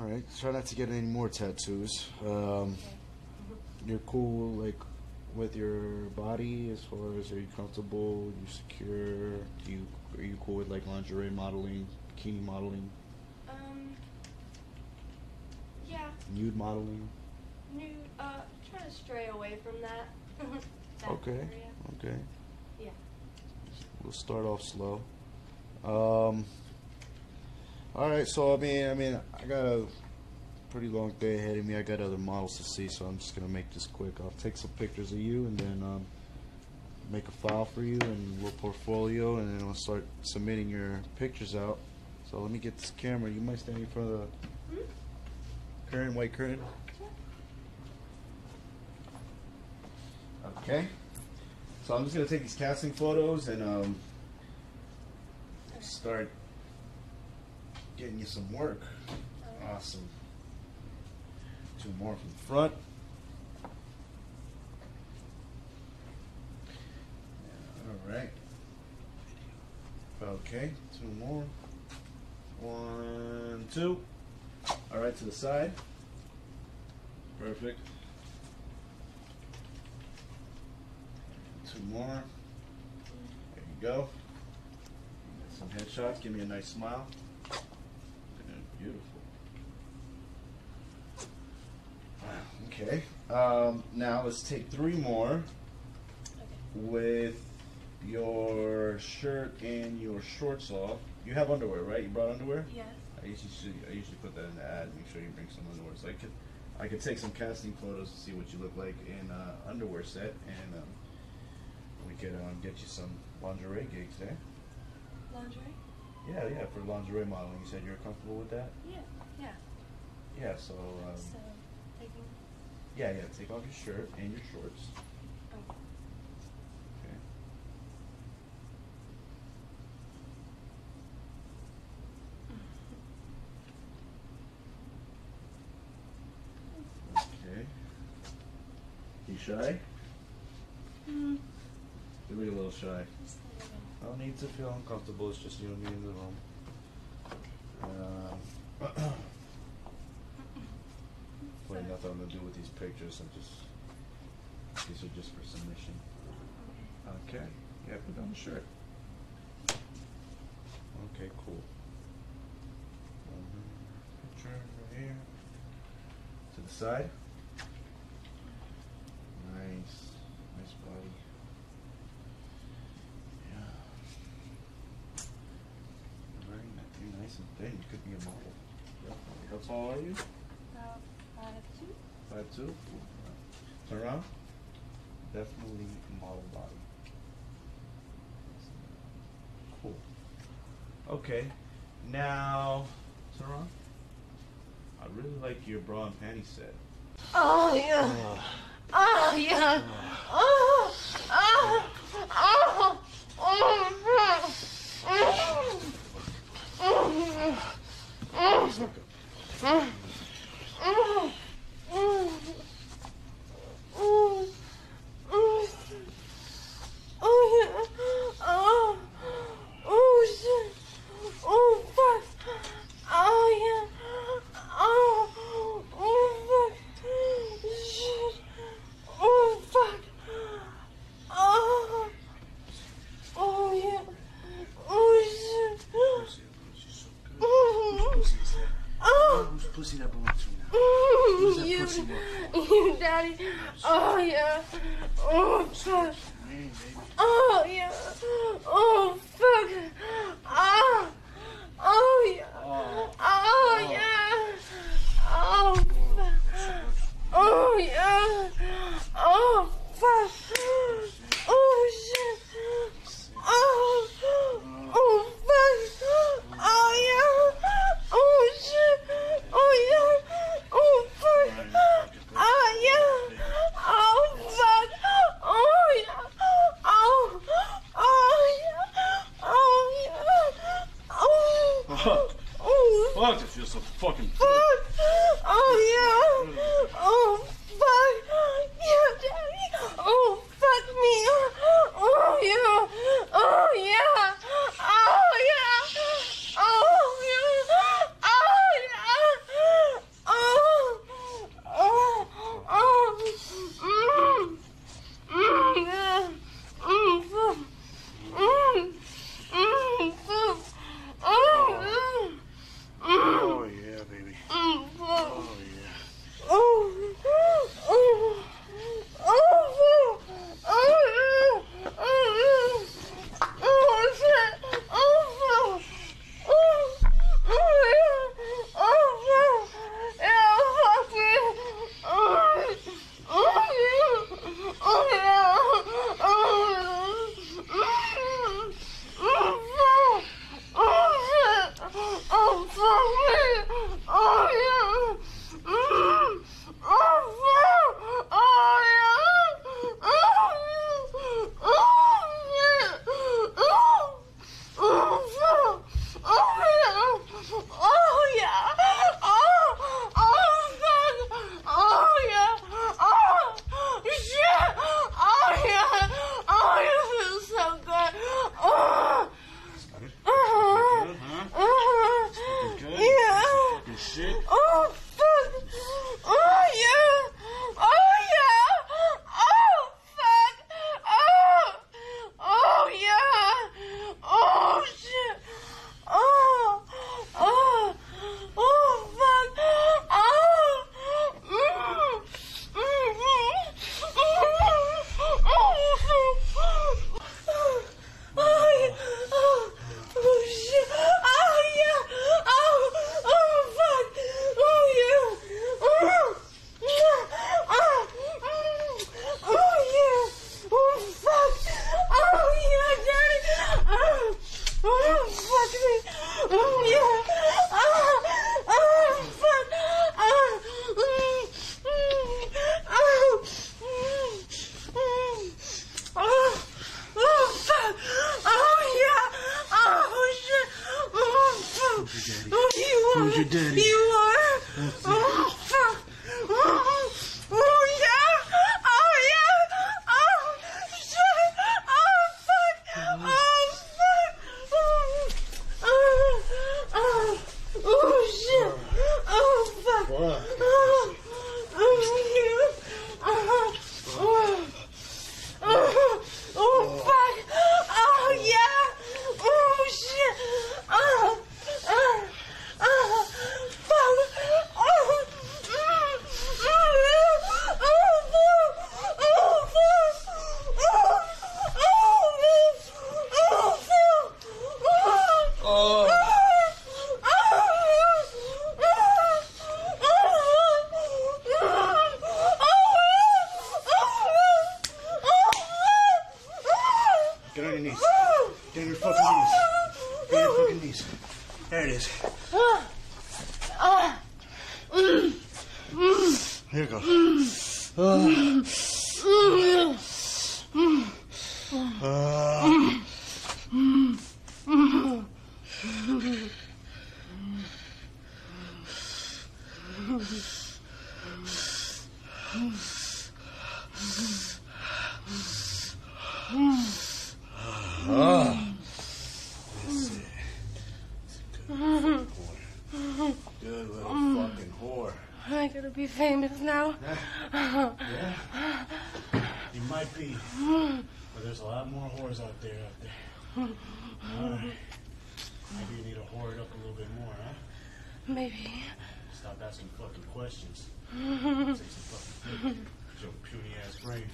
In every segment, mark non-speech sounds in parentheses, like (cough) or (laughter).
All right. Try not to get any more tattoos. Um, you're cool, like, with your body as far as are you comfortable? You secure? Do you are you cool with like lingerie modeling, bikini modeling, Um. Yeah. nude modeling? Nude. Uh. Try to stray away from that. (laughs) that Okay. area. Okay. Yeah. We'll start off slow. Um, all right, so I mean, I mean, I got a pretty long day ahead of me. I got other models to see, so I'm just gonna make this quick. I'll take some pictures of you and then um, make a file for you and a little portfolio, and then I'll start submitting your pictures out. So let me get this camera. You might stand in front of the Hmm? curtain, white curtain. Okay. So I'm just gonna take these casting photos and um, start getting you some work. Awesome. Two more from the front. All right. Okay, two more. One, two. All right, to the side. Perfect. Two more. There you go. Some headshots. Give me a nice smile. Yeah, Beautiful. Wow, Okay. Um, now let's take three more Okay. with your shirt and your shorts off. You have underwear, right? You brought underwear? Yes. I usually I usually put that in the ad. Make sure you bring some underwear. So I could I could take some casting photos to see what you look like in uh, underwear set, and um, we could um, get you some lingerie gigs there. Lingerie. Yeah, yeah, for lingerie modeling. You said you're comfortable with that. Yeah. Yeah. Yeah. So um, So taking. yeah, yeah. Take off your shirt and your shorts. Oh. Okay. Okay. You shy? Hmm. You look a little shy. Just a little. No need to feel uncomfortable. It's just you and me in the room. Um, Really nothing to do with these pictures. I'm just these are just for submission. Okay. Yeah, put on the shirt. Okay, cool. Mhm. Picture right here. To the side. Nice. Nice body. Yeah. Very nice. You're nice and thin. You could be a model. Definitely. How tall are you? Uh, About five two. Five two. Turn around. Definitely model body. Cool. Okay. Now, turn around. I really like your bra and panty set. Oh yeah. Oh, oh yeah. Oh. Oh. Oh. Oh. Oh yeah. Oh shit. She's so good. Whose pussy is that? Oh. Whose pussy that belong to now? That you, boy? you, daddy. Oh yeah. Oh fuck. Oh yeah. Oh fuck. Ah. Oh yeah. Oh yeah. Oh fuck. Oh yeah. Oh fuck. So fucking. Fuck. (laughs) Oh yeah. Your daddy? You are. That's it. Oh, fuck. Oh, oh, yeah. Oh, yeah. Oh, shit. Oh, fuck. Oh, fuck. Oh, oh, oh, oh, shit. Oh, fuck. Fuck. Oh, oh, yeah. Oh, oh. Oh, oh, fuck. Oh, yeah. Oh, shit. Oh, oh, oh, fuck. Oh, mm, mm, oh, fuck. Oh, fuck. Oh, oh, oh, fuck. Oh, Get on your knees. Get on your fucking knees. Get on your fucking knees. There it is. Here you go. Ah. Ah. That's it. Good fucking whore. Good little mm. fucking whore. Am I gonna be famous now? Yeah. You might be. But there's a lot more whores out there out there. Alright. Maybe you need to whore it up a little bit more, huh? Maybe. Stop asking fucking questions. (laughs) Take some fucking flick. Your puny ass brain.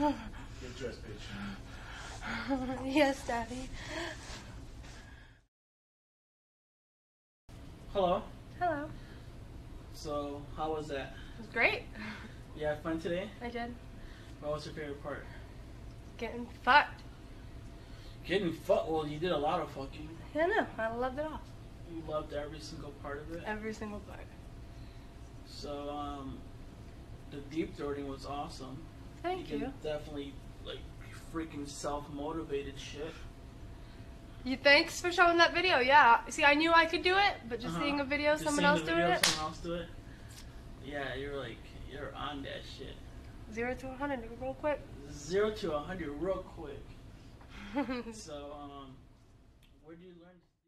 Alright? Get dressed, bitch. yes, Daddy. Hello. Hello. So, how was that? It was great. You had fun today? I did. What was your favorite part? Getting fucked. Getting fucked. Well, you did a lot of fucking. Yeah, no, I loved it all. You loved every single part of it. Every single part. So, um, the deep throating was awesome. Thank you. you. Can definitely like freaking self motivated shit. You thanks for showing that video. Yeah. See, I knew I could do it, but just Uh-huh. seeing a video Just someone else doing it, Someone else do it. Yeah, you're like you're on that shit. zero to a 100 real quick. Zero to a hundred real quick. (laughs) So, um, where do you learn